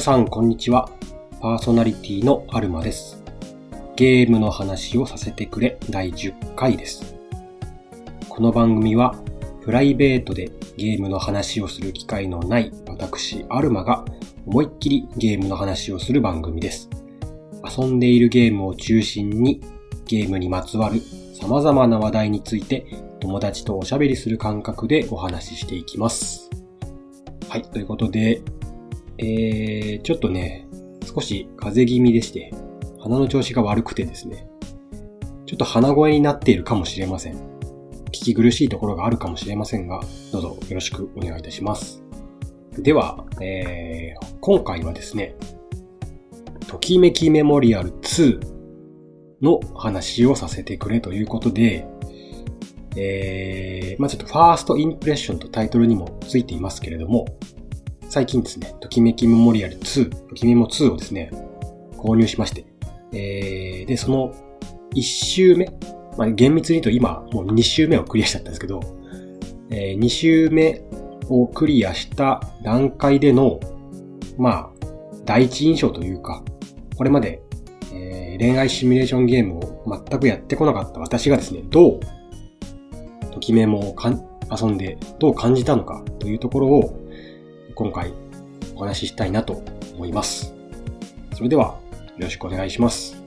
皆さん、こんにちは。パーソナリティのアルマです。ゲームの話をさせてくれ第10回です。この番組は、プライベートでゲームの話をする機会のない私、アルマが思いっきりゲームの話をする番組です。遊んでいるゲームを中心にゲームにまつわる様々な話題について友達とおしゃべりする感覚でお話ししていきます。はい、ということで、えー、ちょっとね、少し風邪気味でして、鼻の調子が悪くてですね、ちょっと鼻声になっているかもしれません。聞き苦しいところがあるかもしれませんが、どうぞよろしくお願いいたします。では、えー、今回はですね、ときめきメモリアル2の話をさせてくれということで、えー、まあちょっとファーストインプレッションとタイトルにもついていますけれども、最近ですね、ときめきメモリアル2、ときメモ2をですね、購入しまして、えー、で、その1周目、まあ厳密に言うと今もう2周目をクリアしちゃったんですけど、えー、2周目をクリアした段階での、まあ、第一印象というか、これまで、えー恋愛シミュレーションゲームを全くやってこなかった私がですね、どう、ときメモをかん遊んでどう感じたのかというところを、今回お話ししたいなと思います。それでは、よろしくお願いします。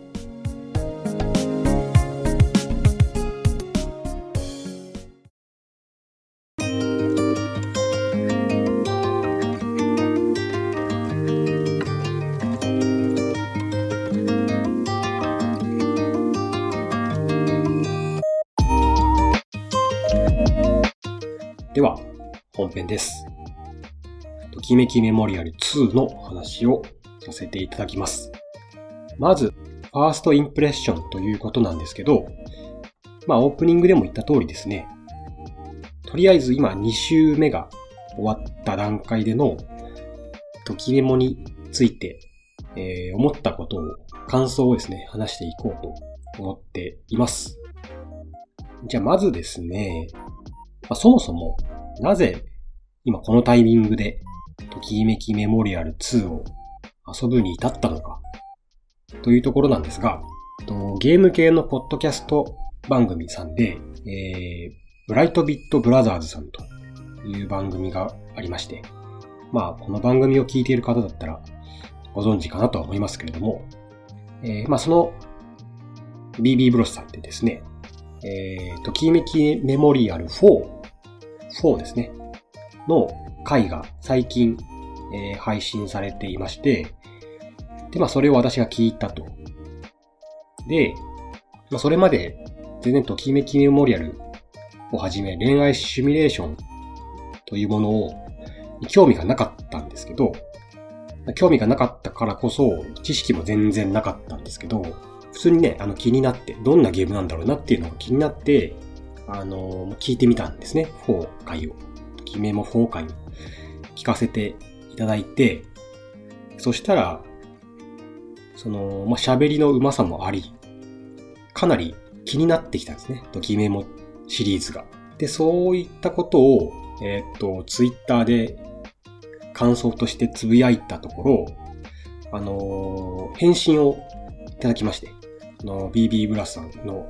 きめきメモリアル2の話をさせていただきます。まず、ファーストインプレッションということなんですけど、まあオープニングでも言った通りですね。とりあえず今2週目が終わった段階でのときメモについて、えー思ったことを、感想をですね、話していこうと思っています。じゃあまずですね、まあそもそもなぜ今このタイミングでときめきメモリアル2を遊ぶに至ったのかというところなんですが、ゲーム系のポッドキャスト番組さんで、えー、ブライトビットブラザーズさんという番組がありまして、まあこの番組を聞いている方だったらご存知かなとは思いますけれども、えー、まあその BB ブロスさんってですね、えー、ときめきメモリアル4 4ですね。の回が最近、えー配信されていまして、で、まあそれを私が聞いたと。で、まあそれまで全然ときめきメモリアルをはじめ恋愛シミュレーションというものを興味がなかったんですけど、興味がなかったからこそ知識も全然なかったんですけど、普通にね、あの気になって、どんなゲームなんだろうなっていうのが気になって、あの、聞いてみたんですね。4回を。ときメモ4回を聞かせていただいて、そしたら、その、まあ、喋りの上手さもあり、かなり気になってきたんですね。ときメモシリーズが。で、そういったことを、えーっと、ツイッターで感想としてつぶやいたところ、あのー返信をいただきまして、あの、BB ブラスさんの、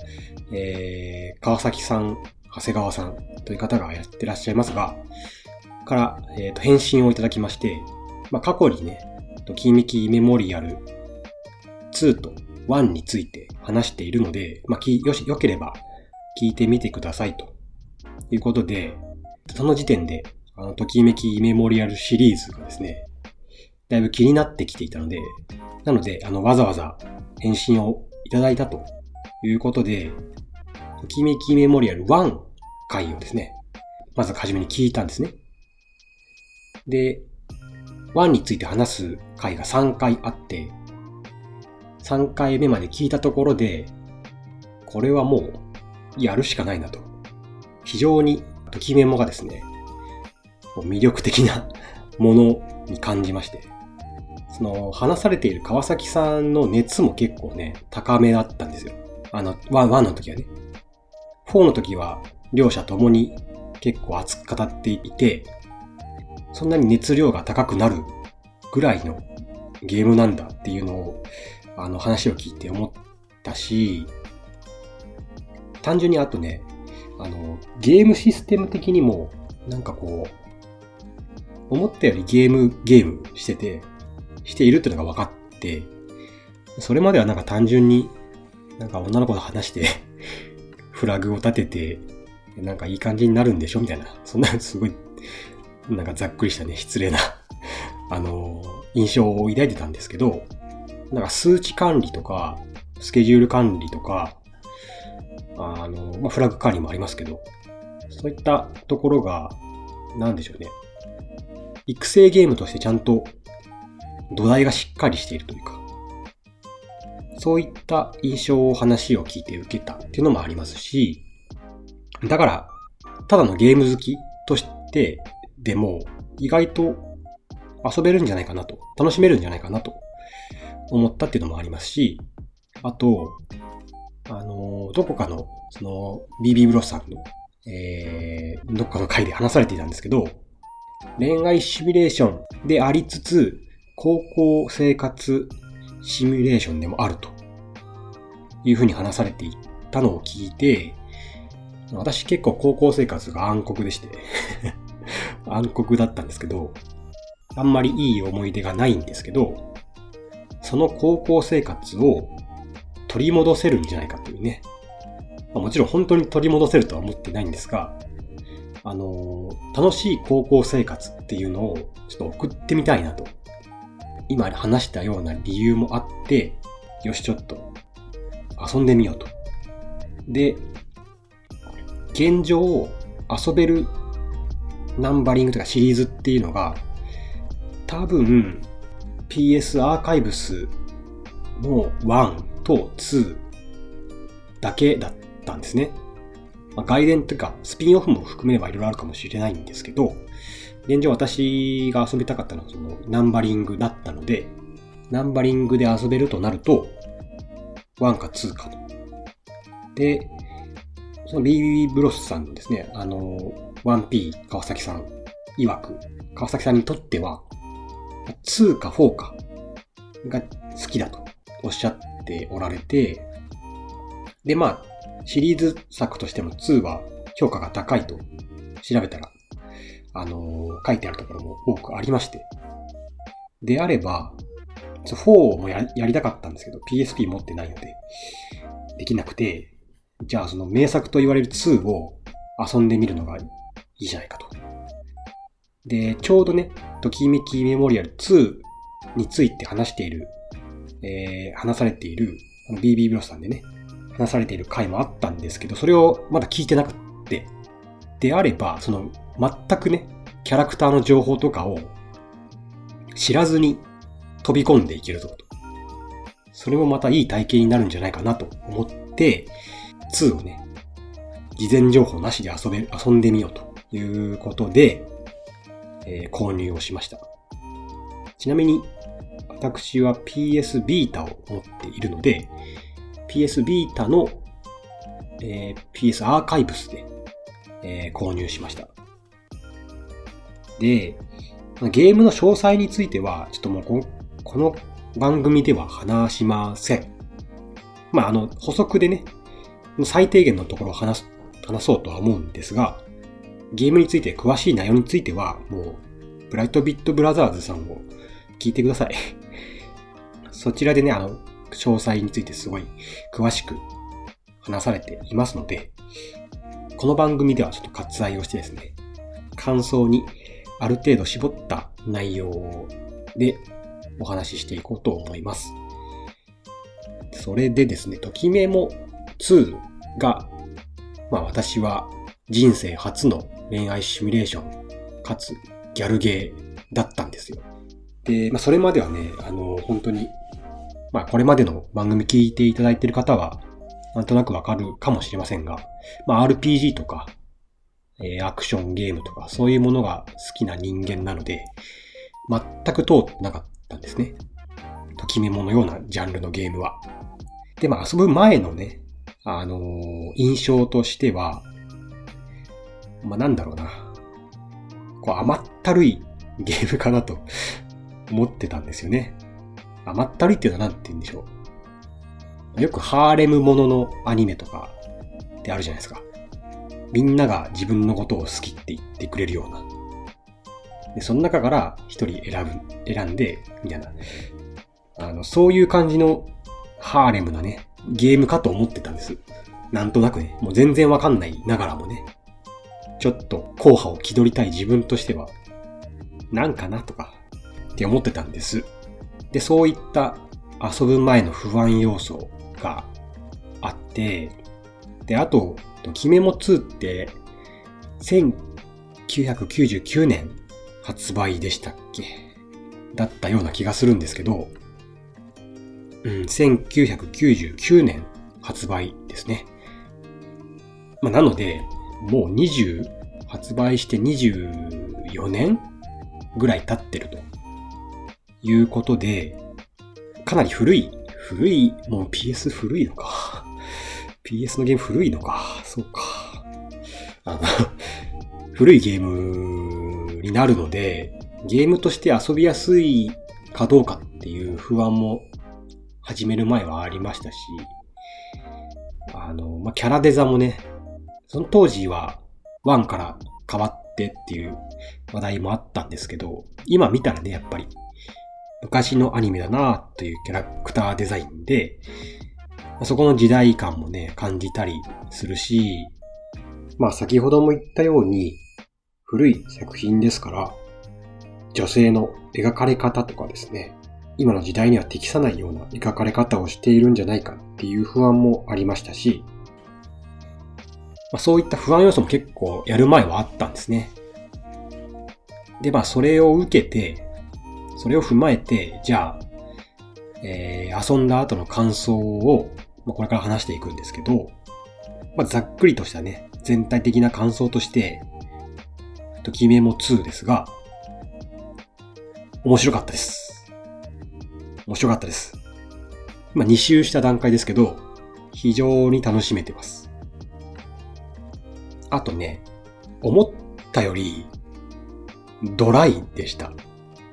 えー、川崎さん、長谷川さんという方がやってらっしゃいますが、から、えっ、と、返信をいただきまして、まあ、過去にね、ときめきメモリアル2と1について話しているので、まあ、き、よし、よければ聞いてみてくださいということで、その時点で、あの、ときめきメモリアルシリーズがですね、だいぶ気になってきていたので、なので、あの、わざわざ返信をいただいたということで、ときめきメモリアル1回をですね、まず初めに聞いたんですね。で、1について話す回が3回あって、3回目まで聞いたところで、これはもうやるしかないなと。非常にときメモがですね、魅力的な ものに感じまして、その話されている川崎さんの熱も結構ね、高めだったんですよ。あの、1, 1の時はね。4の時は両者ともに結構熱く語っていて、そんなに熱量が高くなるぐらいのゲームなんだっていうのを、あの話を聞いて思ったし、単純にあとね、あの、ゲームシステム的にも、なんかこう、思ったよりゲーム、ゲームしてて、しているっていうのが分かって、それまではなんか単純に、なんか女の子と話して フラグを立てて、なんかいい感じになるんでしょみたいな。そんなすごい、なんかざっくりしたね、失礼な あの、印象を抱いてたんですけど、なんか数値管理とか、スケジュール管理とか、あの、まあ、フラグ管理もありますけど、そういったところが、なんでしょうね。育成ゲームとしてちゃんと土台がしっかりしているというか、そういった印象を話を聞いて受けたっていうのもありますし、だから、ただのゲーム好きとしてでも、意外と遊べるんじゃないかなと、楽しめるんじゃないかなと思ったっていうのもありますし、あと、あの、どこかの、その、BB ブロスさんの、えー、どっかの回で話されていたんですけど、恋愛シミュレーションでありつつ、高校生活シミュレーションでもあるというふうに話されていたのを聞いて、私結構高校生活が暗黒でして。暗黒だったんですけど、あんまりいい思い出がないんですけど、その高校生活を取り戻せるんじゃないかというね。まあ、もちろん本当に取り戻せるとは思ってないんですが、あのー、楽しい高校生活っていうのをちょっと送ってみたいなと。今話したような理由もあって、よしちょっと遊んでみようと。で、現状を遊べるナンバリングとかシリーズっていうのが多分 PS アーカイブスの1と2だけだったんですね。まあ、外伝というかスピンオフも含めればいろいろあるかもしれないんですけど、現状私が遊びたかったのはそのナンバリングだったので、ナンバリングで遊べるとなると、1か2かと。で、その BB ブロスさんのですね、あの、1P 川崎さん曰く、川崎さんにとっては、2か4かが好きだとおっしゃっておられて、で、まあ、シリーズ作としても2は評価が高いと調べたら、あのー、書いてあるところも多くありまして。であれば、4もややりたかったんですけど、PSP 持ってないので、できなくて、じゃあその名作と言われる2を遊んでみるのがいいじゃないかと。で、ちょうどね、ときめきメモリアル2について話している、えー、話されている、BB ブロスさんでね、話されている回もあったんですけど、それをまだ聞いてなくって、であれば、その、全くね、キャラクターの情報とかを知らずに飛び込んでいけるぞと。それもまたいい体験になるんじゃないかなと思って、2をね、事前情報なしで遊べ、遊んでみようということで、えー、購入をしました。ちなみに、私は PS ビータを持っているので、PS ビータの、えー、PS アーカイブスで、えー、購入しました。で、ゲームの詳細については、ちょっともうここの番組では話しません。まあ、あの、補足でね、最低限のところを話す、話そうとは思うんですが、ゲームについて詳しい内容については、もう、ブライトビットブラザーズさんを聞いてください。そちらでね、あの、詳細についてすごい詳しく話されていますので、この番組ではちょっと割愛をしてですね、感想にある程度絞った内容でお話ししていこうと思います。それでですね、ときめも2が、まあ私は人生初の恋愛シミュレーション、かつギャルゲーだったんですよ。で、まあそれまではね、あの、本当に、まあこれまでの番組聞いていただいている方は、なんとなくわかるかもしれませんが、まあ RPG とか、えー、アクションゲームとか、そういうものが好きな人間なので、全く通ってなかったんですね。ときめものようなジャンルのゲームは。で、まあ遊ぶ前のね、あのー、印象としては、まあなんだろうな。こう甘ったるいゲームかなと 思ってたんですよね。甘ったるいっていうのは何て言うんでしょう。よくハーレムもののアニメとかってあるじゃないですか。みんなが自分のことを好きって言ってくれるような。で、その中から一人選ぶ、選んで、みたいな。あの、そういう感じのハーレムなね、ゲームかと思ってたんです。なんとなくね、もう全然わかんないながらもね、ちょっと硬派を気取りたい自分としては、なんかなとか、って思ってたんです。で、そういった遊ぶ前の不安要素があって、で、あと、ときメモ2って、1999年発売でしたっけ？だったような気がするんですけど、うん、1999年発売ですね。まあ、なので、もう20、発売して24年ぐらい経ってるということで、かなり古い、古い、もう PS 古いのか。PS のゲーム古いのか。そうか。あの 古いゲームになるので、ゲームとして遊びやすいかどうかっていう不安も始める前はありましたし、あの、まあ、キャラデザもね、その当時は1から変わってっていう話題もあったんですけど、今見たらね、やっぱり。昔のアニメだなというキャラクターデザインで、そこの時代感もね、感じたりするし、まあ先ほども言ったように、古い作品ですから、女性の描かれ方とかですね、今の時代には適さないような描かれ方をしているんじゃないかっていう不安もありましたし、まあ、そういった不安要素も結構やる前はあったんですね。で、まあそれを受けて、それを踏まえて、じゃあ、えー、遊んだ後の感想を、まあ、これから話していくんですけど、まあ、ざっくりとしたね、全体的な感想として、ときめも2ですが、面白かったです。面白かったです。まあ、2周した段階ですけど、非常に楽しめてます。あとね、思ったより、ドライでした。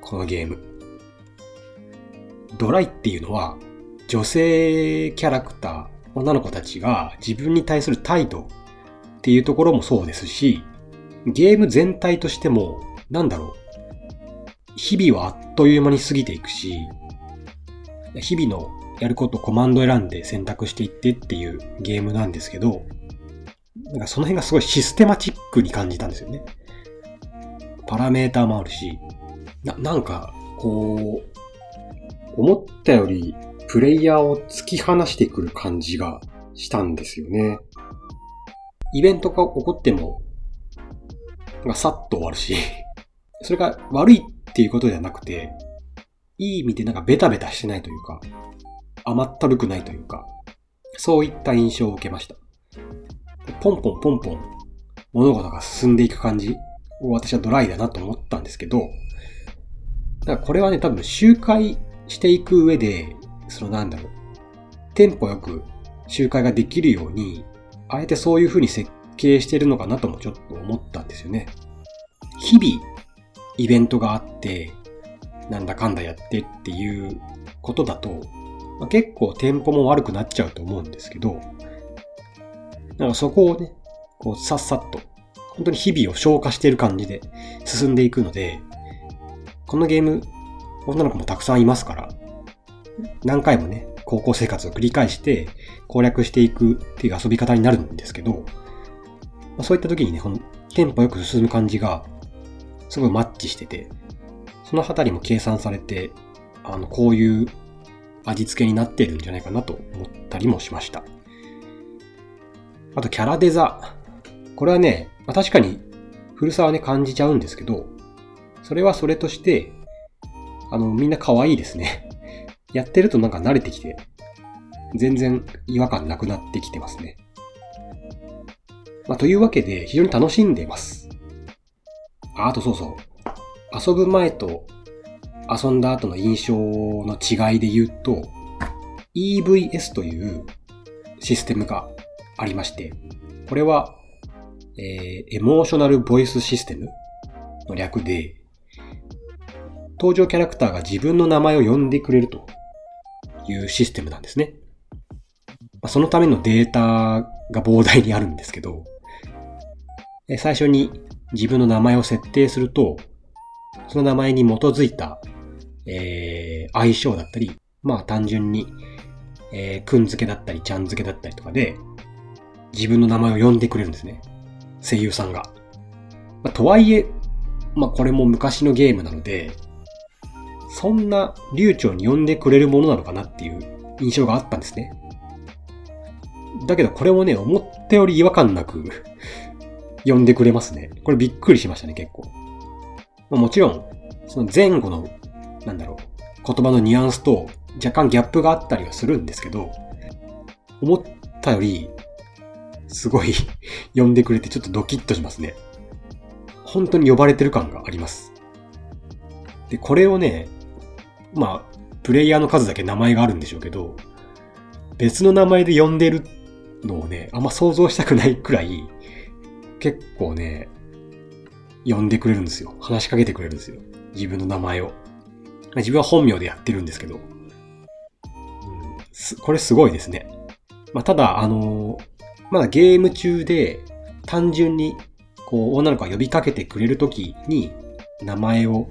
このゲーム。ドライっていうのは、女性キャラクター、女の子たちが自分に対する態度っていうところもそうですし、ゲーム全体としても、なんだろう。日々はあっという間に過ぎていくし、日々のやることコマンド選んで選択していってっていうゲームなんですけど、なんかその辺がすごいシステマチックに感じたんですよね。パラメーターもあるし、な、なんか、こう、思ったよりプレイヤーを突き放してくる感じがしたんですよね。イベントが起こっても、がさっと終わるし、それが悪いっていうことではなくて、いい意味でなんかベタベタしてないというか、甘ったるくないというか、そういった印象を受けました。ポンポンポンポン物事が進んでいく感じを私はドライだなと思ったんですけど、だからこれはね、多分周回していく上で、そのなんだろう、テンポよく周回ができるように、あえてそういう風に設計してるのかなともちょっと思ったんですよね。日々、イベントがあって、なんだかんだやってっていうことだと、まあ、結構テンポも悪くなっちゃうと思うんですけど、なんかそこをね、こうさっさっと、本当に日々を消化している感じで進んでいくので、このゲーム、女の子もたくさんいますから、何回もね、高校生活を繰り返して攻略していくっていう遊び方になるんですけど、ま、そういった時にね、このテンポよく進む感じが、すごいマッチしてて、そのあたりも計算されて、あの、こういう味付けになってるんじゃないかなと思ったりもしました。あと、キャラデザ。これはね、まあ、確かに古さはね、感じちゃうんですけど、それはそれとして、あの、みんな可愛いですね。やってるとなんか慣れてきて、全然違和感なくなってきてますね。まあ、というわけで、非常に楽しんでます。あ、あとそうそう。遊ぶ前と遊んだ後の印象の違いで言うと、EVS というシステムがありまして、これは、えー、エモーショナルボイスシステムの略で、登場キャラクターが自分の名前を呼んでくれるというシステムなんですね。そのためのデータが膨大にあるんですけど、最初に自分の名前を設定すると、その名前に基づいた、えー、相性だったり、まあ単純に、えー、くん付けだったり、ちゃん付けだったりとかで、自分の名前を呼んでくれるんですね。声優さんが。まあ、とはいえ、まあこれも昔のゲームなので、そんな流暢に呼んでくれるものなのかなっていう印象があったんですね。だけどこれもね、思ったより違和感なく 呼んでくれますね。これびっくりしましたね、結構。まあ、もちろん、その前後の、なんだろう、言葉のニュアンスと若干ギャップがあったりはするんですけど、思ったより、すごい 呼んでくれてちょっとドキッとしますね。本当に呼ばれてる感があります。で、これをね、まあ、プレイヤーの数だけ名前があるんでしょうけど、別の名前で呼んでるのをね、あんま想像したくないくらい、結構ね、呼んでくれるんですよ。話しかけてくれるんですよ。自分の名前を。自分は本名でやってるんですけど。うん、これすごいですね。まあ、ただ、あのー、まだゲーム中で単純に、こう、女の子が呼びかけてくれるときに、名前を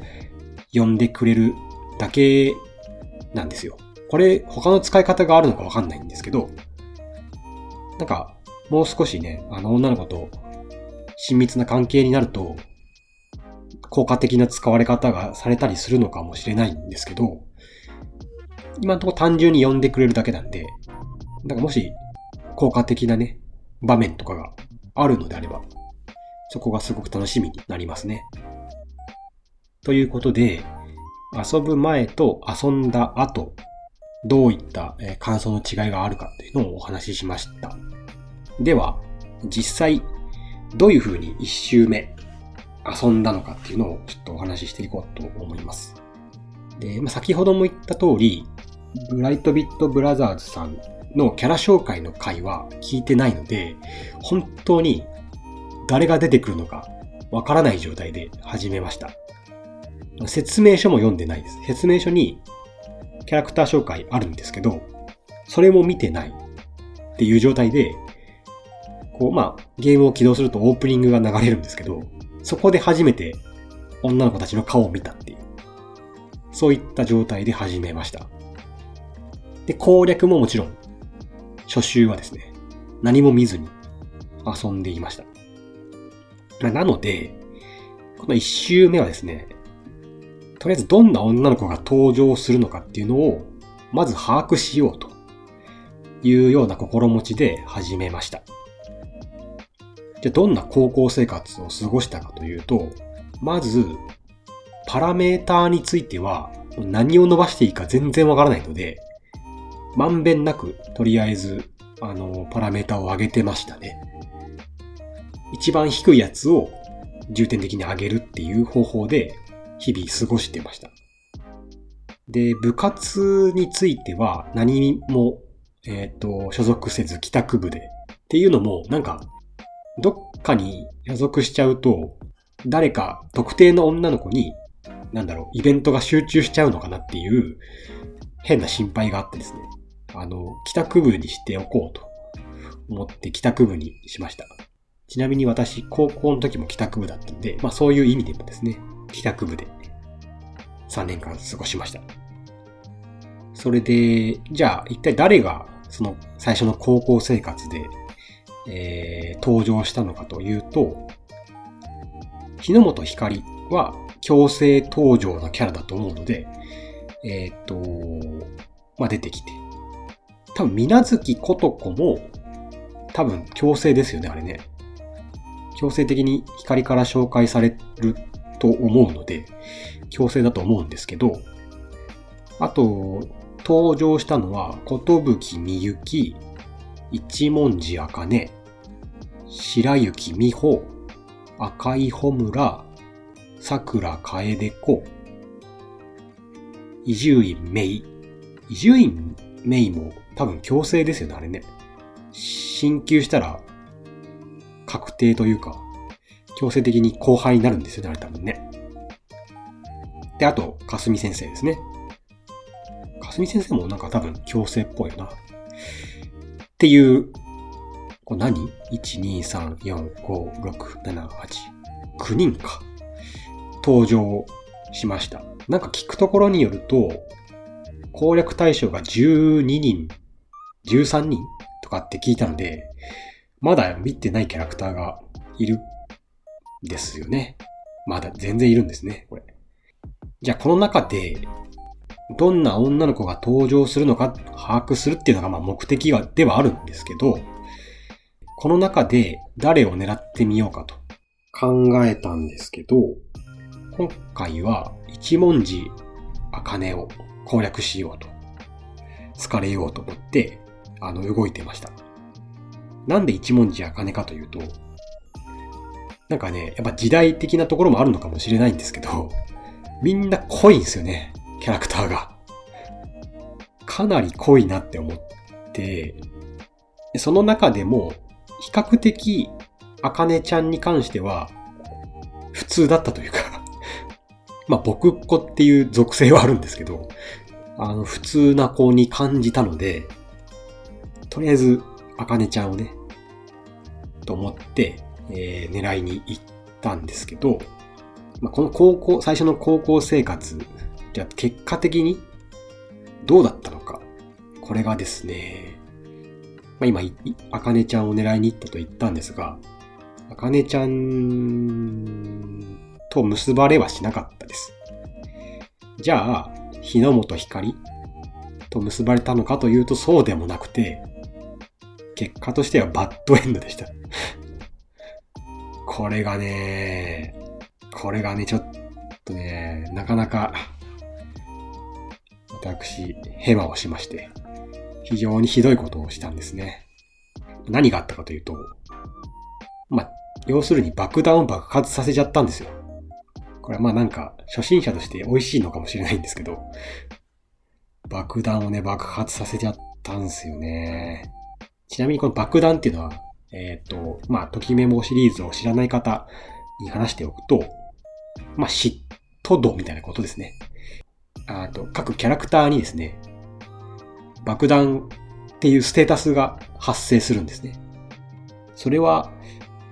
呼んでくれるだけなんですよ。これ、他の使い方があるのかわかんないんですけど、なんか、もう少しね、あの女の子と親密な関係になると、効果的な使われ方がされたりするのかもしれないんですけど、今のところ単純に呼んでくれるだけなんで、なんかもし効果的なね、場面とかがあるのであれば、そこがすごく楽しみになりますね。ということで、遊ぶ前と遊んだ後、どういった感想の違いがあるかっていうのをお話ししました。では、実際どういう風に一周目遊んだのかっていうのをちょっとお話ししていこうと思います。で、まあ、先ほども言った通り、ブライトビットブラザーズさんのキャラ紹介の回は聞いてないので、本当に誰が出てくるのかわからない状態で始めました。説明書も読んでないです。説明書にキャラクター紹介あるんですけど、それも見てないっていう状態でこう、まあ、ゲームを起動するとオープニングが流れるんですけど、そこで初めて女の子たちの顔を見たっていう。そういった状態で始めました。で、攻略ももちろん、初週はですね、何も見ずに遊んでいました。なので、この一周目はですね、とりあえずどんな女の子が登場するのかっていうのを、まず把握しようというような心持ちで始めました。じゃあどんな高校生活を過ごしたかというと、まず、パラメーターについては何を伸ばしていいか全然わからないので、まんべんなく、とりあえず、あの、パラメータを上げてましたね。一番低いやつを重点的に上げるっていう方法で、日々過ごしてました。で、部活については何も、えっ、ー、と、所属せず帰宅部でっていうのも、なんか、どっかに所属しちゃうと、誰か特定の女の子に、なんだろう、イベントが集中しちゃうのかなっていう変な心配があってですね。あの、帰宅部にしておこうと思って帰宅部にしました。ちなみに私、高校の時も帰宅部だったんで、まあそういう意味でもですね、帰宅部で3年間過ごしました。それで、じゃあ一体誰がその最初の高校生活でえー、登場したのかというと、日の本光は強制登場のキャラだと思うので、えっ、と、まあ、出てきて。多分、水月ことこも、多分、強制ですよね、あれね。強制的に光から紹介されると思うので、強制だと思うんですけど、あと、登場したのは、ことぶきみゆき、一文字あかね、白雪美穂、赤い穂村、桜楓子、伊集院芽衣。伊集院芽衣も多分強制ですよね、あれね。進級したら確定というか、強制的に後輩になるんですよね、あれ多分ね。で、あと、かすみ先生ですね。かすみ先生もなんか多分強制っぽいよな。っていう、これ何 ?1、2、3、4、5、6、7、8、9人か。登場しました。なんか聞くところによると、攻略対象が12人、13人とかって聞いたので、まだ見てないキャラクターがいるんですよね。まだ全然いるんですね、これ。じゃあこの中で、どんな女の子が登場するのか把握するっていうのがまあ目的ではあるんですけど、この中で誰を狙ってみようかと考えたんですけど、今回は一文字茜を攻略しようと、好かれようと思って、あの、動いてました。なんで一文字茜かというと、なんかね、やっぱ時代的なところもあるのかもしれないんですけど、みんな濃いんですよね、キャラクターが。かなり濃いなって思って、その中でも、比較的、あかねちゃんに関しては、普通だったというかまあ、僕っ子っていう属性はあるんですけど、あの、普通な子に感じたので、とりあえず、あかねちゃんをね、と思って、えー、狙いに行ったんですけど、まあ、この高校、最初の高校生活、じゃ結果的にどうだったのか。これがですね、まあ、今、あかねちゃんを狙いに行ったと言ったんですが、あかねちゃんと結ばれはしなかったです。じゃあ、日の本光と結ばれたのかというとそうでもなくて、結果としてはバッドエンドでした。これがね、これがね、ちょっとね、なかなか、私、ヘマをしまして、非常にひどいことをしたんですね。何があったかというと、ま、要するに爆弾を爆発させちゃったんですよ。これはまあなんか、初心者として美味しいのかもしれないんですけど、爆弾をね、爆発させちゃったんですよね。ちなみにこの爆弾っていうのは、えっ、ー、と、まあ、ときメモシリーズを知らない方に話しておくと、まあ、嫉妬度みたいなことですね。あと、各キャラクターにですね、爆弾っていうステータスが発生するんですね。それは、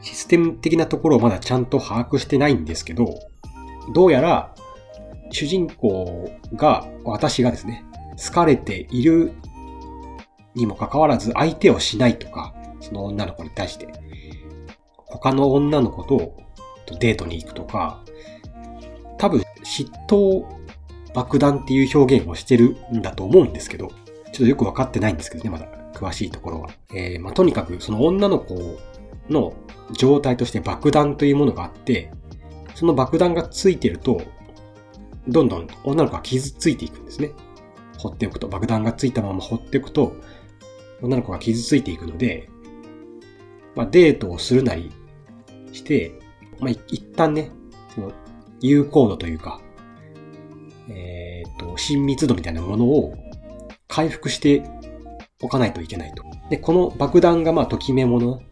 システム的なところをまだちゃんと把握してないんですけど、どうやら、主人公が、私がですね、好かれているにもかかわらず相手をしないとか、その女の子に対して、他の女の子とデートに行くとか、多分嫉妬爆弾っていう表現をしてるんだと思うんですけど、ちょっとよくわかってないんですけどね、まだ詳しいところは。えー、まあ、とにかくその女の子の状態として爆弾というものがあって、その爆弾がついてると、どんどん女の子が傷ついていくんですね。放っておくと、爆弾がついたまま放っておくと、女の子が傷ついていくので、まあ、デートをするなりして、まあ、一旦ね、その、有効度というか、えっ、ー、と、親密度みたいなものを回復しておかないといけないと。で、この爆弾がまあ、ときめもの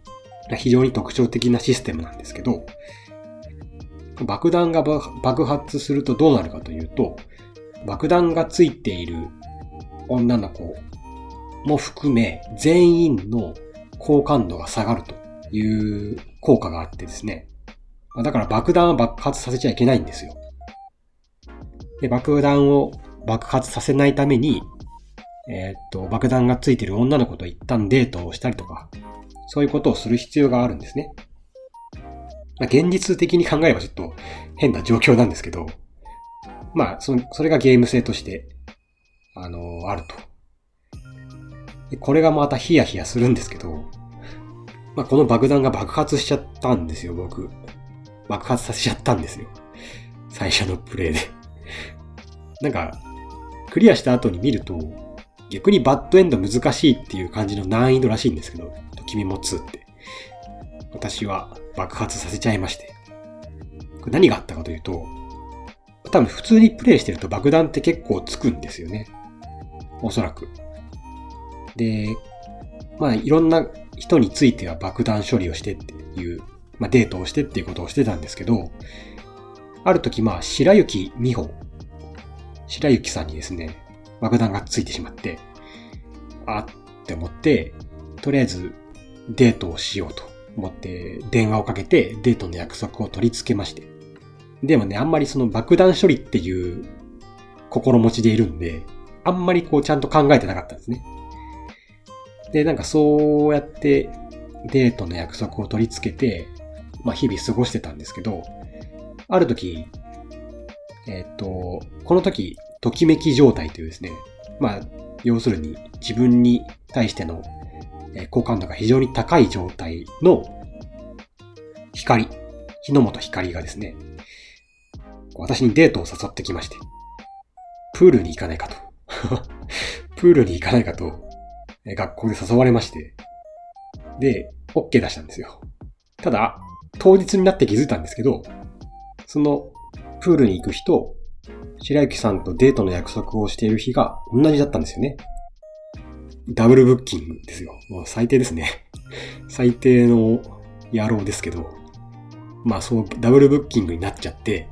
が非常に特徴的なシステムなんですけど、爆弾が爆発するとどうなるかというと、爆弾がついている女の子も含め全員の好感度が下がるという効果があってですね。だから爆弾は爆発させちゃいけないんですよ。で、爆弾を爆発させないために、えー、っと、爆弾がついてる女の子と一旦デートをしたりとか、そういうことをする必要があるんですね。まあ、現実的に考えればちょっと変な状況なんですけど、まあ、そそれがゲーム性として、あのー、あると。でこれがまたヒヤヒヤするんですけど、まあ、この爆弾が爆発しちゃったんですよ、僕。爆発させちゃったんですよ。最初のプレイでなんか、クリアした後に見ると、逆にバッドエンド難しいっていう感じの難易度らしいんですけど、君も2って。私は爆発させちゃいまして。これ何があったかというと、多分普通にプレイしてると爆弾って結構つくんですよね。おそらく。で、まあいろんな人については爆弾処理をしてっていう、まあデートをしてっていうことをしてたんですけど、ある時まあ白雪美穂、白雪さんにですね、爆弾がついてしまって、あって思って、とりあえずデートをしようと思って電話をかけてデートの約束を取り付けまして。でもね、あんまりその爆弾処理っていう心持ちでいるんで、あんまりこうちゃんと考えてなかったんですね。で、なんかそうやってデートの約束を取り付けて、まあ日々過ごしてたんですけど、ある時、えっ、と、この時、ときめき状態というですね、まあ、要するに自分に対しての好感度が非常に高い状態の光、日の本光がですね、私にデートを誘ってきまして、プールに行かないかと。プールに行かないかと、学校で誘われまして、で、OK 出したんですよ。ただ、当日になって気づいたんですけど、その、プールに行く日と、白雪さんとデートの約束をしている日が同じだったんですよね。ダブルブッキングですよ。もう最低ですね。最低の野郎ですけど。まあそう、ダブルブッキングになっちゃって、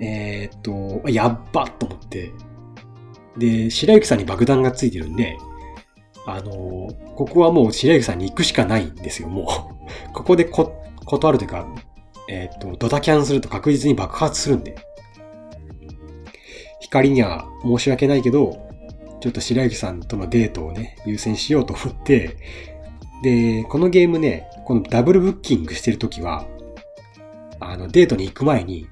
えーっと、やっばと思って。で、白雪さんに爆弾がついてるんで、あの、ここはもう白雪さんに行くしかないんですよ、もう。ここでこ、断るというか、えーっと、ドタキャンすると確実に爆発するんで。光には申し訳ないけど、ちょっと白雪さんとのデートをね、優先しようと思って、で、このゲームね、このダブルブッキングしてるときは、あの、デートに行く前に、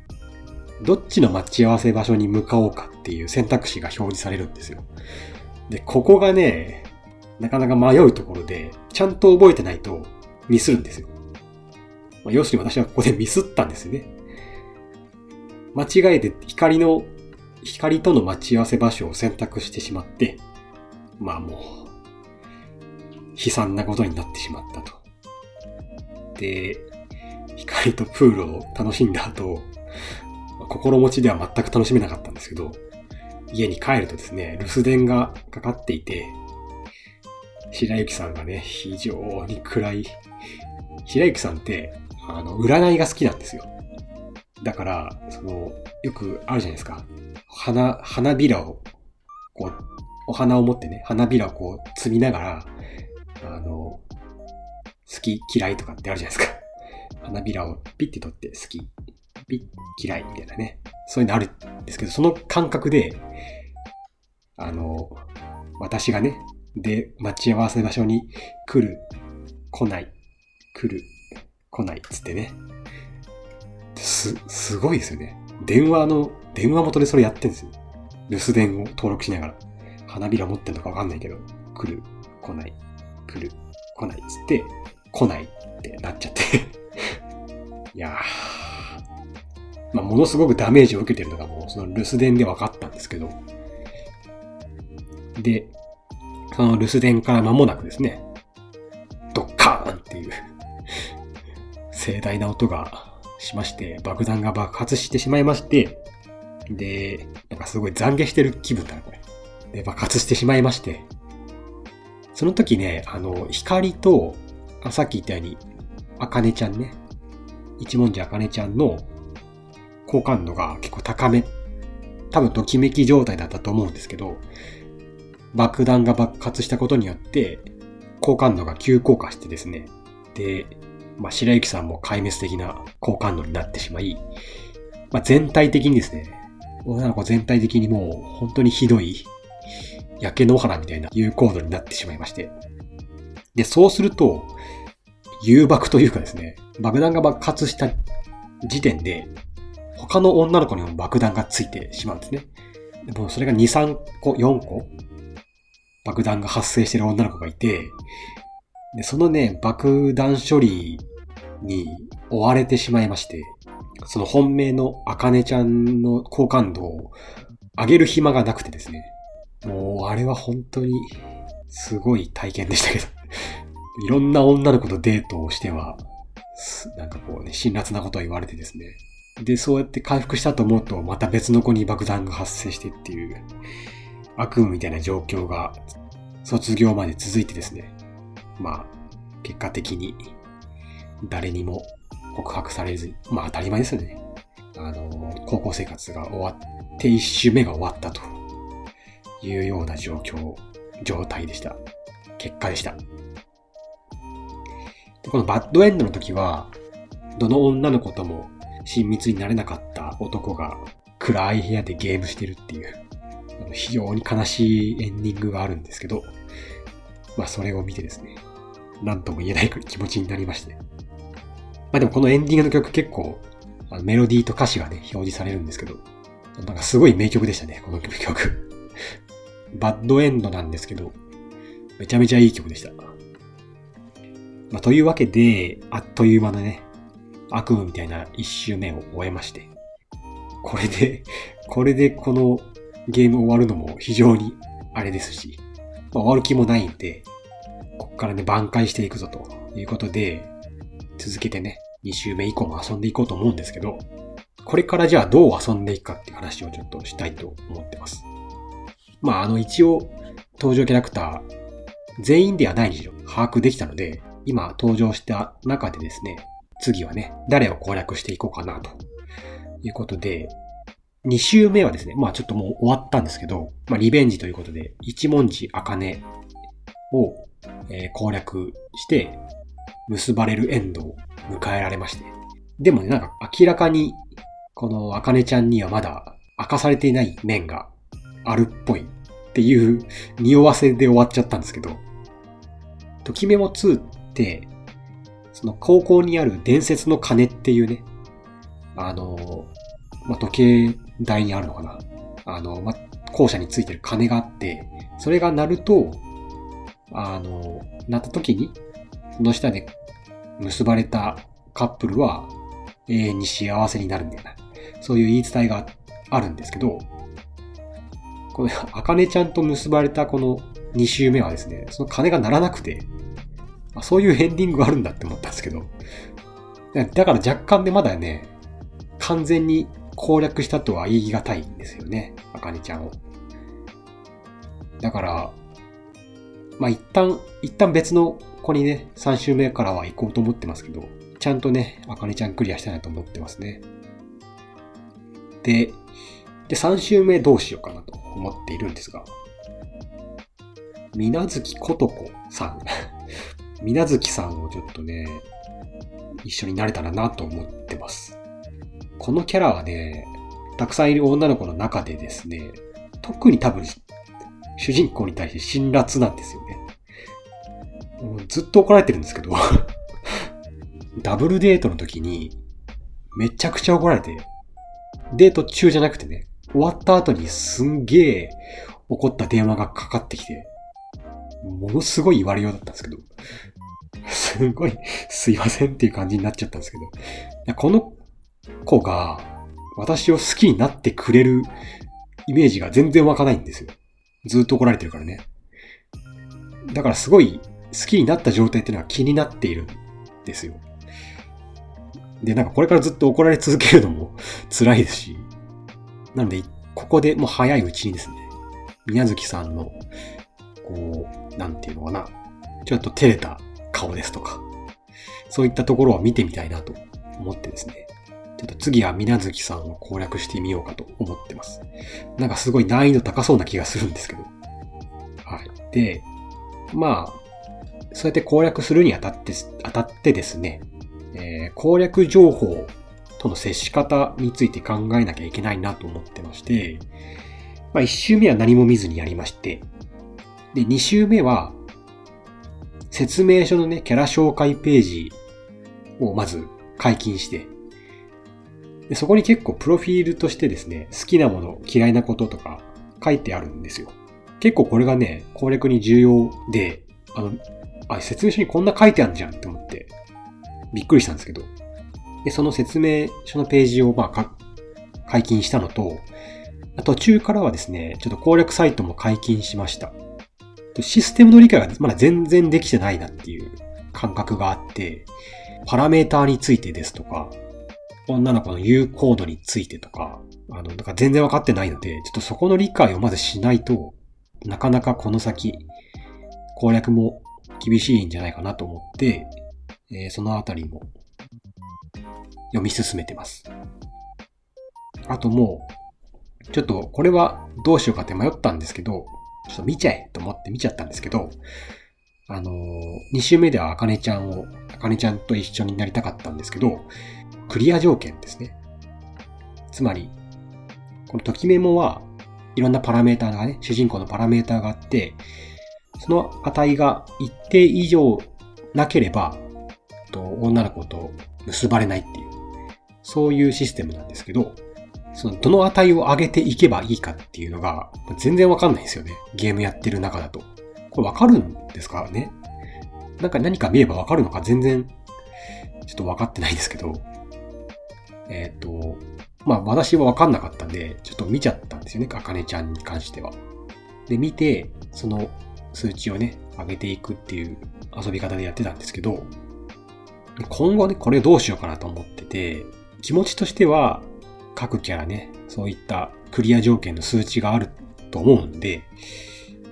どっちの待ち合わせ場所に向かおうかっていう選択肢が表示されるんですよ。で、ここがね、なかなか迷うところで、ちゃんと覚えてないとミスるんですよ。まあ要するに私はここでミスったんですよね。間違えて光の光との待ち合わせ場所を選択してしまって、まあもう、悲惨なことになってしまったと。で、光とプールを楽しんだ後、心持ちでは全く楽しめなかったんですけど、家に帰るとですね、留守電がかかっていて、白雪さんがね、非常に暗い。白雪さんって、あの、占いが好きなんですよ。だから、その、よくあるじゃないですか。花、花びらを、こう、お花を持ってね、花びらをこう、摘みながら、あの、好き、嫌いとかってあるじゃないですか。花びらをピッて取って好き、ピッ、嫌いみたいなね。そういうのあるんですけど、その感覚で、あの、私がね、で、待ち合わせ場所に来る、来ない、来る、来ないっつってね。す、すごいですよね。電話の、電話元でそれやってんですよ。留守電を登録しながら。花びら持ってんのかわかんないけど、来る、来ない、来る、来ないっつって、来ないってなっちゃって。いやー。まあ、ものすごくダメージを受けてるのがもう、その留守電で分かったんですけど。で、その留守電から間もなくですね、ドッカーンっていう盛大な音がしまして、爆弾が爆発してしまいまして、で、なんかすごい懺悔してる気分だな、これ。で、爆発してしまいまして、その時ね、あの、光と、あさっき言ったように、あかねちゃんね、一文字あかねちゃんの好感度が結構高め、多分ときめき状態だったと思うんですけど、爆弾が爆発したことによって、好感度が急降下してですね、で、まあ、白雪さんも壊滅的な好感度になってしまい、まあ、全体的にですね、女の子全体的にもう本当にひどい焼け野原みたいな有効度になってしまいまして。で、そうすると、誘爆というかですね、爆弾が爆発した時点で、他の女の子にも爆弾がついてしまうんですね。でもうそれが2、3個、4個爆弾が発生してる女の子がいて、で、そのね、爆弾処理に追われてしまいまして、その本命のあかねちゃんの好感度を上げる暇がなくてですね。もう、あれは本当にすごい体験でしたけど。いろんな女の子とデートをしては、なんかこうね、辛辣なことを言われてですね。で、そうやって回復したと思うと、また別の子に爆弾が発生してっていう、悪夢みたいな状況が卒業まで続いてですね。まあ、結果的に誰にも告白されず、まあ当たり前ですよね。あの、高校生活が終わって一周目が終わったというような状況、状態でした。結果でした。このバッドエンドの時は、どの女の子とも親密になれなかった男が暗い部屋でゲームしてるっていう、非常に悲しいエンディングがあるんですけど、まあそれを見てですね、なんとも言えない気持ちになりまして。まあでもこのエンディングの曲結構、あのメロディーと歌詞がね、表示されるんですけど、なんかすごい名曲でしたね、この曲。バッドエンドなんですけど、めちゃめちゃいい曲でした。まあ、というわけで、あっという間のね、悪夢みたいな一周目を終えまして、これで、これでこのゲーム終わるのも非常にあれですし、まあ、終わる気もないんで、こっからね、挽回していくぞということで、続けてね、2週目以降も遊んでいこうと思うんですけど、これからじゃあどう遊んでいくかっていう話をちょっとしたいと思ってます。まあ、あの一応、登場キャラクター、全員ではないにしろ把握できたので、今登場した中でですね、次はね、誰を攻略していこうかなということで、2週目はですね、まあちょっともう終わったんですけど、まあリベンジということで、一文字茜を、えー、攻略して、結ばれるエンドを迎えられまして。でもね、なんか明らかに、この茜ちゃんにはまだ明かされていない面があるっぽいっていう匂わせで終わっちゃったんですけど、ときメモ2って、その高校にある伝説の鐘っていうね、あの、まあ、時計台にあるのかな。あの、ま、校舎についてる鐘があって、それが鳴ると、あの、鳴った時に、その下で結ばれたカップルは永遠に幸せになるみたいな、そういう言い伝えがあるんですけど、これ、あかねちゃんと結ばれたこの2週目はですね、その鐘が鳴らなくて、あそういうエンディングがあるんだって思ったんですけど、だから若干でまだね、完全に攻略したとは言い難いんですよね、あかねちゃんを。だから、まあ一旦、一旦別の子にね、3週目からは行こうと思ってますけど、ちゃんとね、あかねちゃんクリアしたいなと思ってますね。で、で、3週目どうしようかなと思っているんですが、みなずきことこさん。みなずきさんをちょっとね、一緒になれたらなと思ってます。このキャラはね、たくさんいる女の子の中でですね、特に多分、主人公に対して辛辣なんですよね。ずっと怒られてるんですけど ダブルデートの時に、めちゃくちゃ怒られて、デート中じゃなくてね、終わった後にすんげえ怒った電話がかかってきて、ものすごい言われようだったんですけど、すごいすいませんっていう感じになっちゃったんですけど、この子が私を好きになってくれるイメージが全然湧かないんですよ。ずっと怒られてるからね。だからすごい好きになった状態っていうのは気になっているんですよ。で、なんかこれからずっと怒られ続けるのも 辛いですし、なので、ここでもう早いうちにですね、宮月さんの、こう、なんていうのかな、ちょっと照れた顔ですとか、そういったところを見てみたいなと思ってですね、ちょっと次は水月さんを攻略してみようかと思ってます。なんかすごい難易度高そうな気がするんですけど。はい。で、まあ、そうやって攻略するにあたって、あたってですね、えー、攻略情報との接し方について考えなきゃいけないなと思ってまして、まあ、1周目は何も見ずにやりまして、で、2周目は、説明書のね、キャラ紹介ページをまず解禁して、でそこに結構プロフィールとしてですね、好きなもの、嫌いなこととか書いてあるんですよ。結構これがね、攻略に重要で、あの、あ、説明書にこんな書いてあるじゃんって思って、びっくりしたんですけど、で、その説明書のページを、まあ、解禁したのと、途中からはですね、ちょっと攻略サイトも解禁しました。システムの理解がまだ全然できてないなっていう感覚があって、パラメーターについてですとか、女の子の言うコードについてとか、あの、なんか全然わかってないので、ちょっとそこの理解をまずしないと、なかなかこの先、攻略も厳しいんじゃないかなと思って、えー、そのあたりも読み進めてます。あともう、ちょっとこれはどうしようかって迷ったんですけど、ちょっと見ちゃえと思って見ちゃったんですけど、あのー、2週目ではあかねちゃんを、あかねちゃんと一緒になりたかったんですけど、クリア条件ですね。つまり、このときメモはいろんなパラメーターがね、主人公のパラメーターがあって、その値が一定以上なければ、と女の子と結ばれないっていう、そういうシステムなんですけど、そのどの値を上げていけばいいかっていうのが全然わかんないんですよね。ゲームやってる中だと。これわかるんですかねなんか何か見ればわかるのか全然ちょっとわかってないですけど。えっ、ー、と、まあ私はわかんなかったんで、ちょっと見ちゃったんですよね。あかねちゃんに関しては。で、見て、その数値をね、上げていくっていう遊び方でやってたんですけど、今後ね、これどうしようかなと思ってて、気持ちとしては、各キャラね、そういったクリア条件の数値があると思うんで、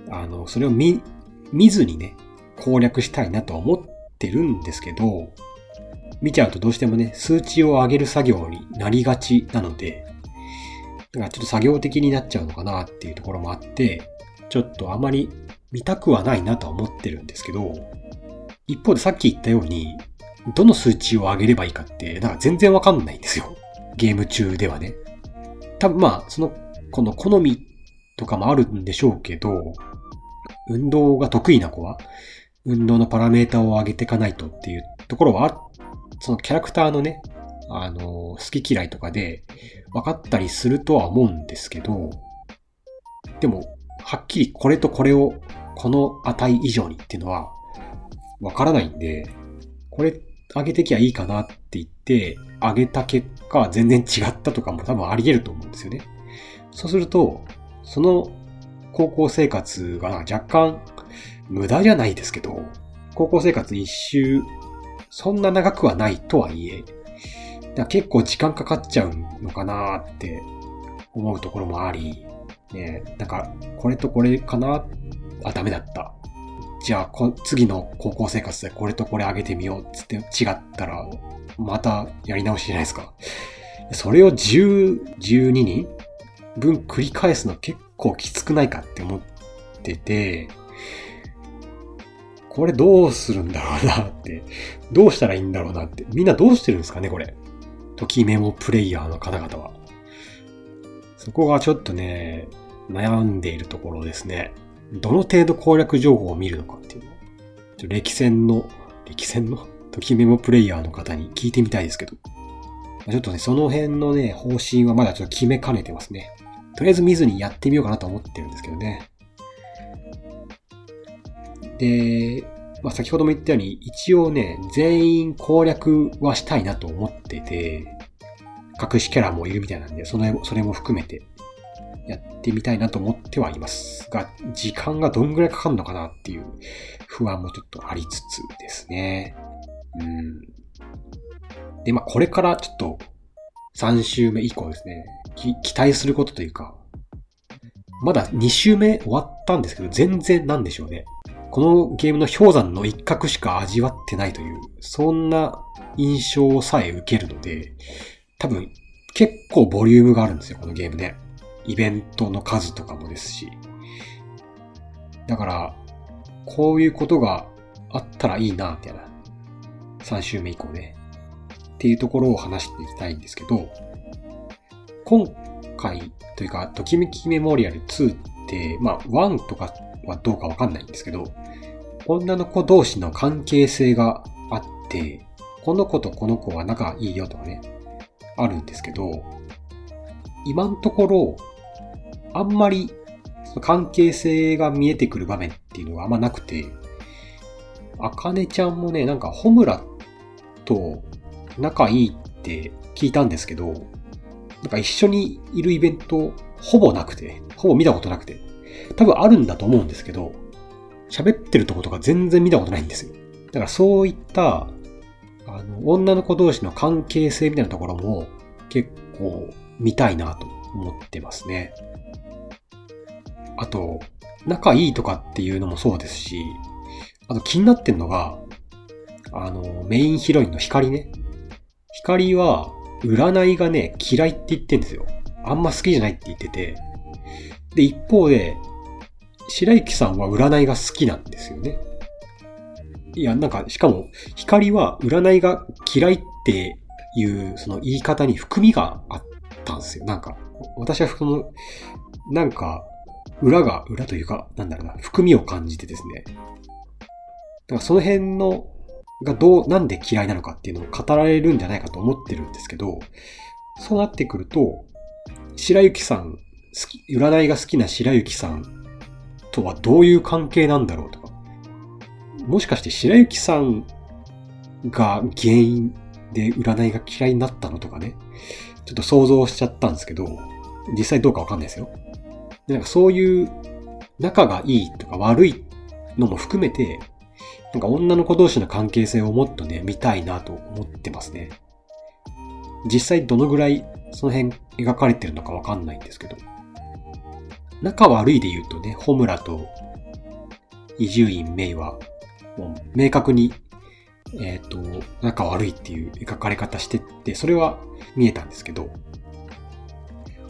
あの、それを見、見ずにね、攻略したいなと思ってるんですけど、見ちゃうとどうしてもね、数値を上げる作業になりがちなので、だからちょっと作業的になっちゃうのかなっていうところもあって、ちょっとあまり見たくはないなとは思ってるんですけど、一方でさっき言ったように、どの数値を上げればいいかって、なんか全然わかんないんですよ。ゲーム中ではね。多分まあ、その、この好みとかもあるんでしょうけど、運動が得意な子は、運動のパラメータを上げていかないとっていうところは、そのキャラクターのね、あの、好き嫌いとかで分かったりするとは思うんですけど、でも、はっきりこれとこれをこの値以上にっていうのは分からないんで、これ上げてきゃいいかなって言って、上げた結果全然違ったとかも多分あり得ると思うんですよね。そうすると、その高校生活が若干無駄じゃないですけど、高校生活一周、そんな長くはないとはいえ、だ結構時間かかっちゃうのかなって思うところもあり、ね、なんか、これとこれかな？あ、ダメだった。じゃあこ、次の高校生活でこれとこれ上げてみようっつって違ったら、またやり直しじゃないですか。それを10、12人分繰り返すの結構きつくないかって思ってて、これどうするんだろうなって、どうしたらいいんだろうなって、みんなどうしてるんですかね、これ。ときメモプレイヤーの方々は。そこがちょっとね、悩んでいるところですね。どの程度攻略情報を見るのかっていうのを、歴戦の、歴戦の？ときメモプレイヤーの方に聞いてみたいですけど、ちょっとね、その辺のね、方針はまだちょっと決めかねてますね。とりあえず見ずにやってみようかなと思ってるんですけどね。で、まあ、先ほども言ったように、一応ね、全員攻略はしたいなと思ってて、隠しキャラもいるみたいなんで、そのそれも含めてやってみたいなと思ってはいますが、時間がどんぐらいかかるのかなっていう不安もちょっとありつつですね。うん。で、まあ、これからちょっと3週目以降ですね、期待することというか、まだ2週目終わったんですけど、全然なんでしょうね。このゲームの氷山の一角しか味わってないという、そんな印象さえ受けるので、多分結構ボリュームがあるんですよ、このゲームね。イベントの数とかもですし。だから、こういうことがあったらいいな、みたいな。3週目以降ね。っていうところを話していきたいんですけど、今回というか、ときめきメモリアル2って、まあ、1とかはどうかわかんないんですけど、女の子同士の関係性があって、この子とこの子は仲いいよとかね、あるんですけど、今のところ、あんまり関係性が見えてくる場面っていうのがあんまなくて、あかねちゃんもね、なんかホムラと仲いいって聞いたんですけど、なんか一緒にいるイベントほぼなくて、ほぼ見たことなくて、多分あるんだと思うんですけど、喋ってるとことか全然見たことないんですよ。だからそういった、あの、女の子同士の関係性みたいなところも結構見たいなと思ってますね。あと、仲いいとかっていうのもそうですし、あと気になってんのが、あの、メインヒロインの光ね。光は、占いがね、嫌いって言ってんですよ。あんま好きじゃないって言ってて、で、一方で、白雪さんは占いが好きなんですよね。いや、なんか、しかも、光は占いが嫌いっていう、その言い方に含みがあったんですよ。なんか、私はその、なんか、裏が、裏というか、なんだろうな、含みを感じてですね。だからその辺の、がどう、なんで嫌いなのかっていうのを語られるんじゃないかと思ってるんですけど、そうなってくると、白雪さん、好き、占いが好きな白雪さんとはどういう関係なんだろうとか。もしかして白雪さんが原因で占いが嫌いになったのとかね。ちょっと想像しちゃったんですけど、実際どうかわかんないですよ。でなんかそういう仲がいいとか悪いのも含めて、なんか女の子同士の関係性をもっとね、見たいなと思ってますね。実際どのぐらいその辺描かれてるのかわかんないんですけど。仲悪いで言うとね、ホムラと伊集院メイは、もう明確に、えっ、ー、と、仲悪いっていう描かれ方してって、それは見えたんですけど、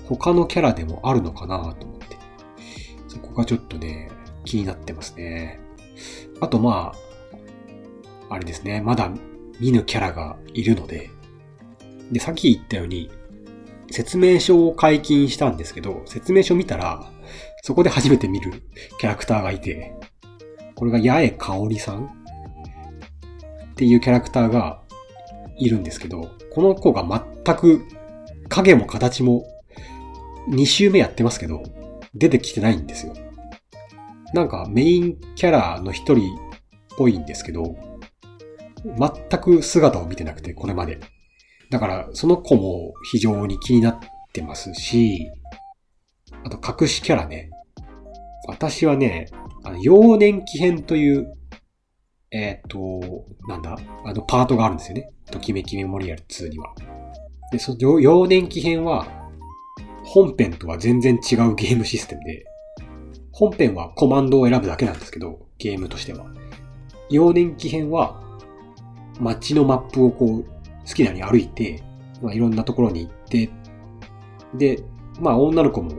他のキャラでもあるのかなと思って、そこがちょっとね、気になってますね。あとまあ、あれですね、まだ見ぬキャラがいるので、で、さっき言ったように、説明書を解禁したんですけど、説明書見たら、そこで初めて見るキャラクターがいて、これが八重香織さん？っていうキャラクターがいるんですけど、この子が全く影も形も2周目やってますけど、出てきてないんですよ。なんかメインキャラの一人っぽいんですけど、全く姿を見てなくて、これまで。だから、その子も非常に気になってますし、あと隠しキャラね。私はね、あの、幼年期編という、えっ、ー、と、なんだ、あの、パートがあるんですよね。ときめきメモリアル2には。で、その幼年期編は、本編とは全然違うゲームシステムで、本編はコマンドを選ぶだけなんですけど、ゲームとしては。幼年期編は、街のマップをこう、好きなように歩いて、まあ、いろんなところに行って、で、まあ女の子も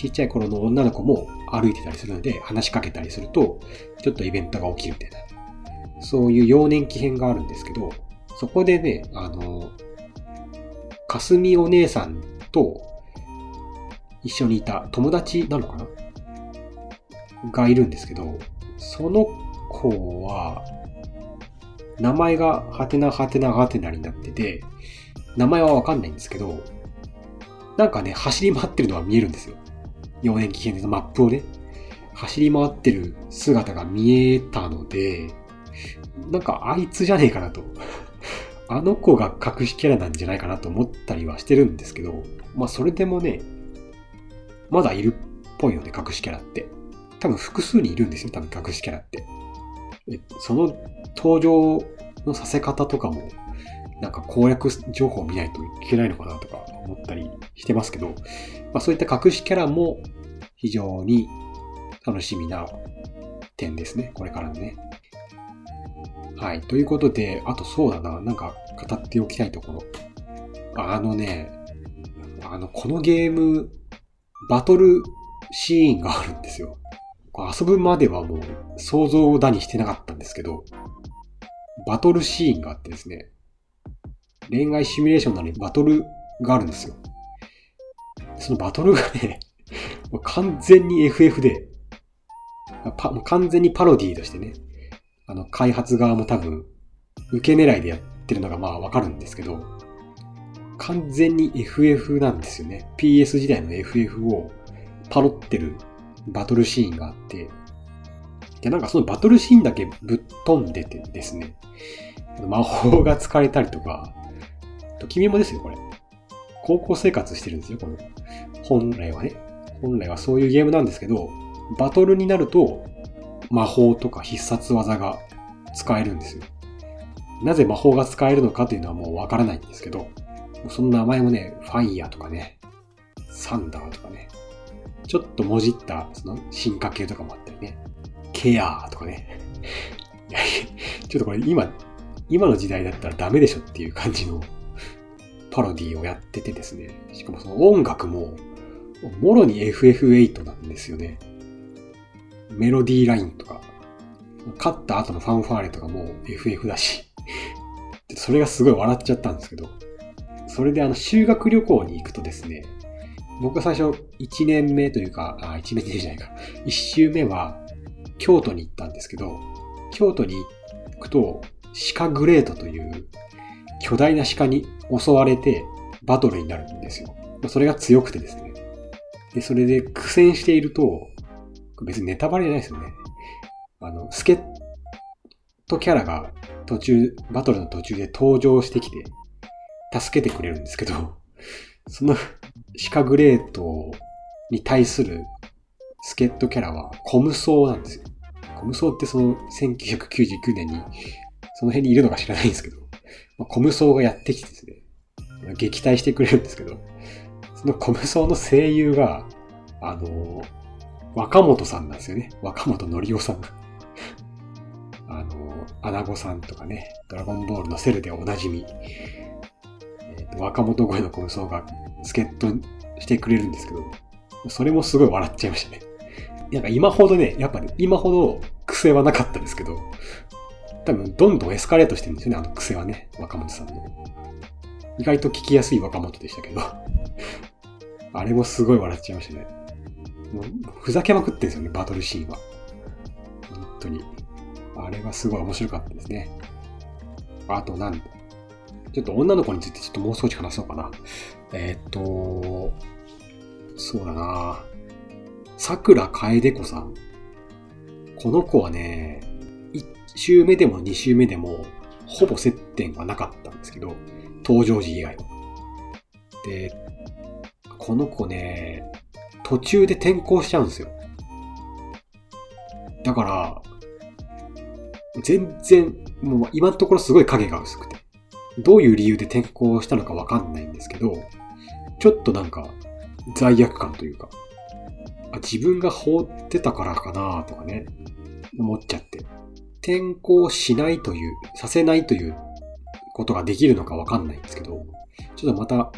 ちっちゃい頃の女の子も歩いてたりするので、話しかけたりすると、ちょっとイベントが起きるみたいな。そういう幼年期編があるんですけど、そこでね、あの、かすみお姉さんと一緒にいた友達なのかな？がいるんですけど、その子は、名前がはてなはてなはてなになってて、名前はわかんないんですけど、なんかね、走り回ってるのは見えるんですよ。幼年期限のマップをね、走り回ってる姿が見えたので、なんかあいつじゃねえかなと。あの子が隠しキャラなんじゃないかなと思ったりはしてるんですけど、まあそれでもね、まだいるっぽいよね、隠しキャラって。多分複数にいるんですよ、多分隠しキャラって。その登場のさせ方とかも、なんか攻略情報を見ないといけないのかなとか思ったりしてますけど、まあそういった隠しキャラも非常に楽しみな点ですね。これからのね。はい。ということで、あとそうだな。なんか語っておきたいところ。あのね、あの、このゲーム、バトルシーンがあるんですよ。遊ぶまではもう想像だにしてなかったんですけど、バトルシーンがあってですね、恋愛シミュレーションなのにバトルがあるんですよ。そのバトルがね、完全に FF で、完全にパロディーとしてね、あの、開発側も多分、受け狙いでやってるのがまあわかるんですけど、完全に FF なんですよね。PS 時代の FF をパロってるバトルシーンがあって、で、なんかそのバトルシーンだけぶっ飛んでてですね、魔法が使えたりとか、と君もですよ、これ。高校生活してるんですよ、この。本来はね。本来はそういうゲームなんですけど、バトルになると、魔法とか必殺技が使えるんですよ。なぜ魔法が使えるのかというのはもうわからないんですけど、その名前もね、ファイヤーとかね、サンダーとかね、ちょっともじったその進化系とかもあったりね、ケアーとかね。ちょっとこれ今、今の時代だったらダメでしょっていう感じのパロディをやっててですね、しかもその音楽も、もろに FF8 なんですよね。メロディーラインとか、勝った後のファンファーレとかも FF だし、それがすごい笑っちゃったんですけど、それであの修学旅行に行くとですね、僕が最初1年目というか、あ、1年目じゃないか、1周目は京都に行ったんですけど、京都に行くと、鹿グレートという巨大な鹿に襲われてバトルになるんですよ。それが強くてですね。で、それで苦戦していると、別にネタバレじゃないですよね。あの、助っ人キャラが途中、バトルの途中で登場してきて、助けてくれるんですけど、その鹿グレートに対する助っ人キャラはコムソーなんですよ。コムソーってその1999年にその辺にいるのか知らないんですけど、まあ、虚無僧がやってきてですね、撃退してくれるんですけど、その虚無僧の声優が、あの、若本さんなんですよね。若本規夫さんが。あの、アナゴさんとかね、ドラゴンボールのセルでおなじみ、えー、若本声のコムソーが助っ人してくれるんですけど、それもすごい笑っちゃいましたね。なんか今ほどね、やっぱね、今ほど癖はなかったですけど、多分どんどんエスカレートしてるんですよね、あの癖はね、若本さんの。意外と聞きやすい若本でしたけど。あれもすごい笑っちゃいましたね。もうふざけまくってるんですよね、バトルシーンは。本当に。あれはすごい面白かったですね。あとなんちょっと女の子についてちょっともう少し話そうかな。えー、っと、そうだな桜楓子さん。この子はね、1周目でも2周目でも、ほぼ接点はなかったんですけど、登場時以外は。で、この子ね、途中で転校しちゃうんですよ。だから、全然、もう今のところすごい影が薄くて。どういう理由で転校したのかわかんないんですけど、ちょっとなんか罪悪感というか、自分が放ってたからかなとかね、思っちゃって。転校しないという、させないということができるのかわかんないんですけど、ちょっとまた、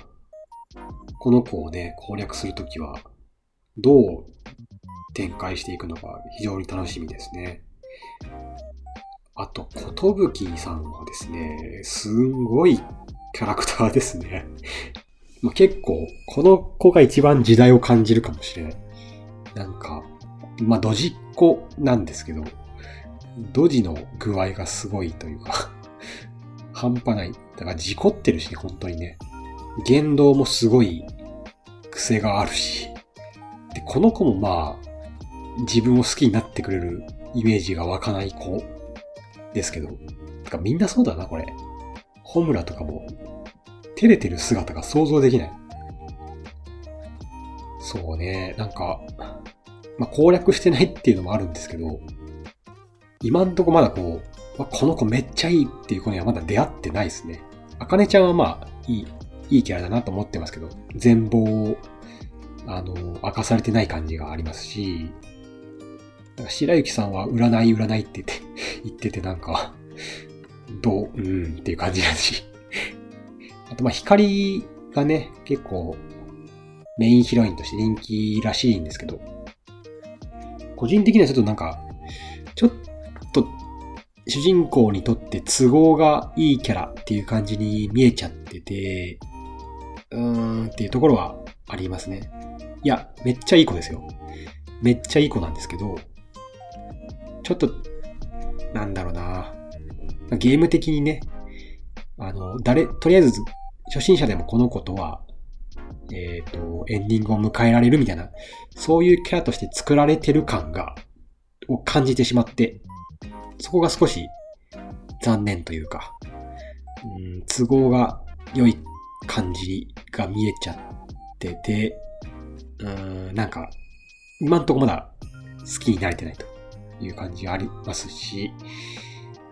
この子をね、攻略するときは、どう展開していくのか非常に楽しみですね。あと、ことぶきさんはですね、すんごいキャラクターですね。まあ、結構、この子が一番時代を感じるかもしれない。なんか、まあ、ドジっ子なんですけど、ドジの具合がすごいというか 半端ない。だから事故ってるしね、本当にね。言動もすごい癖があるし。で、この子もまあ、自分を好きになってくれるイメージが湧かない子ですけど。てかみんなそうだな、これ。ホムラとかも、照れてる姿が想像できない。そうね、なんか、まあ、攻略してないっていうのもあるんですけど、今んとこまだこう、この子めっちゃいいっていう子にはまだ出会ってないですね。あかねちゃんはまあ、いい、いいキャラだなと思ってますけど、全貌を、あの、明かされてない感じがありますし、か白雪さんは占い占いって言って、言っててなんか、どう、うんっていう感じだし。あとまあ光がね、結構メインヒロインとして人気らしいんですけど、個人的にはちょっとなんか、ちょっとと主人公にとって都合がいいキャラっていう感じに見えちゃってて、うーんっていうところはありますね。いや、めっちゃいい子ですよ。めっちゃいい子なんですけど、ちょっと、なんだろうな。ゲーム的にね、あの、誰、とりあえず、初心者でもこの子とは、えっ、ー、と、エンディングを迎えられるみたいな、そういうキャラとして作られてる感が、を感じてしまって、そこが少し残念というか、うん、都合が良い感じが見えちゃってて、うん、なんか、今んとこまだ好きになれてないと。いう感じがありますし、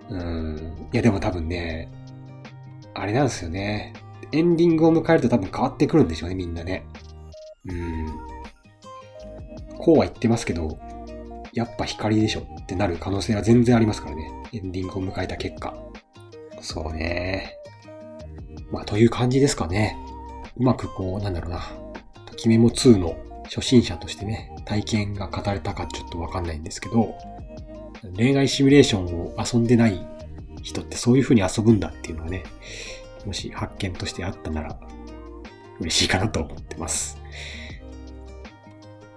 うん、いやでも多分ね、あれなんですよね。エンディングを迎えると多分変わってくるんでしょうね、みんなね。うん。こうは言ってますけど、やっぱ光でしょってなる可能性は全然ありますからね。エンディングを迎えた結果。そうね。まあ、という感じですかね。うまくこう、なんだろうな。ときメモ2の初心者としてね、体験が語れたかちょっとわかんないんですけど、恋愛シミュレーションを遊んでない人ってそういう風に遊ぶんだっていうのがね、もし発見としてあったなら嬉しいかなと思ってます。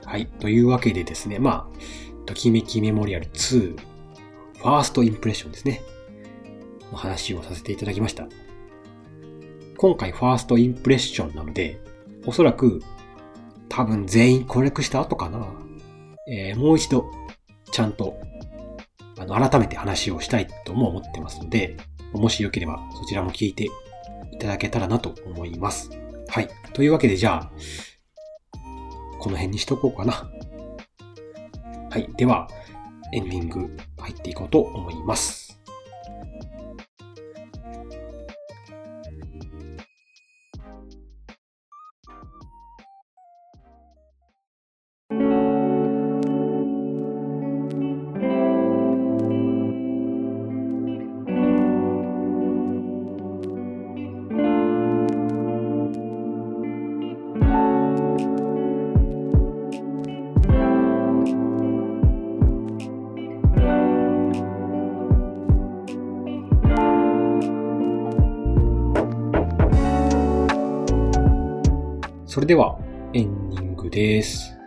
はい。というわけでですね、まあ、ときめきメモリアル2、ファーストインプレッションですね。の話をさせていただきました。今回ファーストインプレッションなので、おそらく多分全員攻略した後かな。えー、もう一度ちゃんとあの改めて話をしたいとも思ってますので、もしよければそちらも聞いていただけたらなと思います。はい。というわけでじゃあ、この辺にしとこうかな。はい。では、エンディング入っていこうと思います。それでは、エンディングです。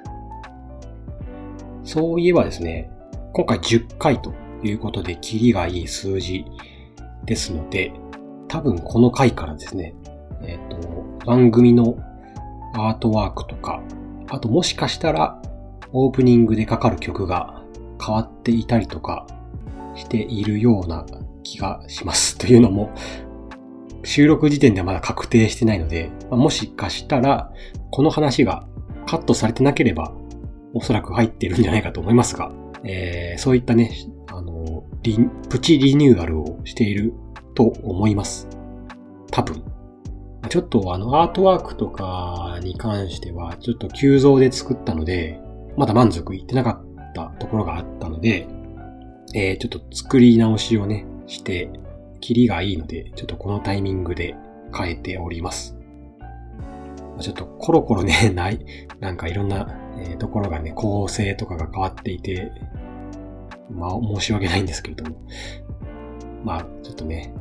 そういえばですね、今回10回ということで、キリがいい数字ですので、多分この回からですね、えっ、ー、と、番組のアートワークとか、あともしかしたらオープニングでかかる曲が変わっていたりとかしているような気がします。というのも、収録時点ではまだ確定してないので、ま、もしかしたら、この話がカットされてなければ、おそらく入ってるんじゃないかと思いますが、えー、そういったね、あの、プチリニューアルをしていると思います。多分。ちょっとあの、アートワークとかに関しては、ちょっと急増で作ったので、まだ満足いってなかったところがあったので、えー、ちょっと作り直しをね、して、キリがいいので、ちょっとこのタイミングで変えております。ちょっとコロコロね、ない、なんかいろんな、え、ところがね、構成とかが変わっていて、まあ申し訳ないんですけれども。まあちょっとね、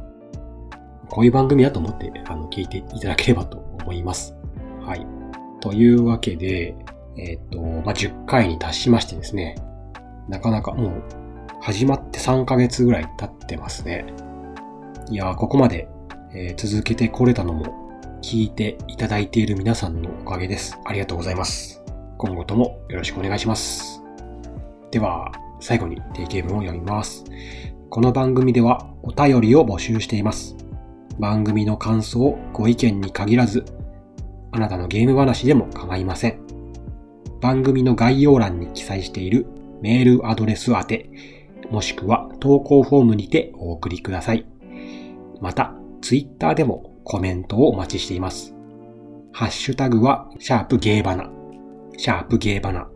こういう番組だと思って、あの、聞いていただければと思います。はい。というわけで、えっ、ー、と、まあ、10回に達しましてですね、なかなかもう、始まって3ヶ月ぐらい経ってますね。いやここまで、えー、続けてこれたのも、聞いていただいている皆さんのおかげです。ありがとうございます。今後ともよろしくお願いします。では、最後に定型文を読みます。この番組ではお便りを募集しています。番組の感想、ご意見に限らず、あなたのゲーム話でも構いません。番組の概要欄に記載しているメールアドレス宛て、もしくは投稿フォームにてお送りください。また、ツイッターでもコメントをお待ちしています。ハッシュタグは、シャープゲーバナ。シャープゲーバナ。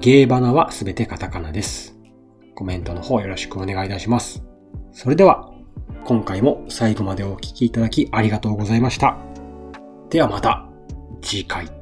ゲーバナはすべてカタカナです。コメントの方よろしくお願いいたします。それでは、今回も最後までお聴きいただきありがとうございました。ではまた次回。